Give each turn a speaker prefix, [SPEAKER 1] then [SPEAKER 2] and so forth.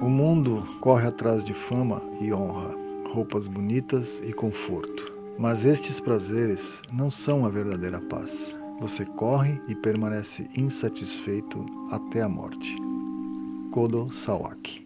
[SPEAKER 1] O mundo corre atrás de fama e honra, roupas bonitas e conforto. Mas estes prazeres não são a verdadeira paz. Você corre e permanece insatisfeito até a morte. Kodo Sawaki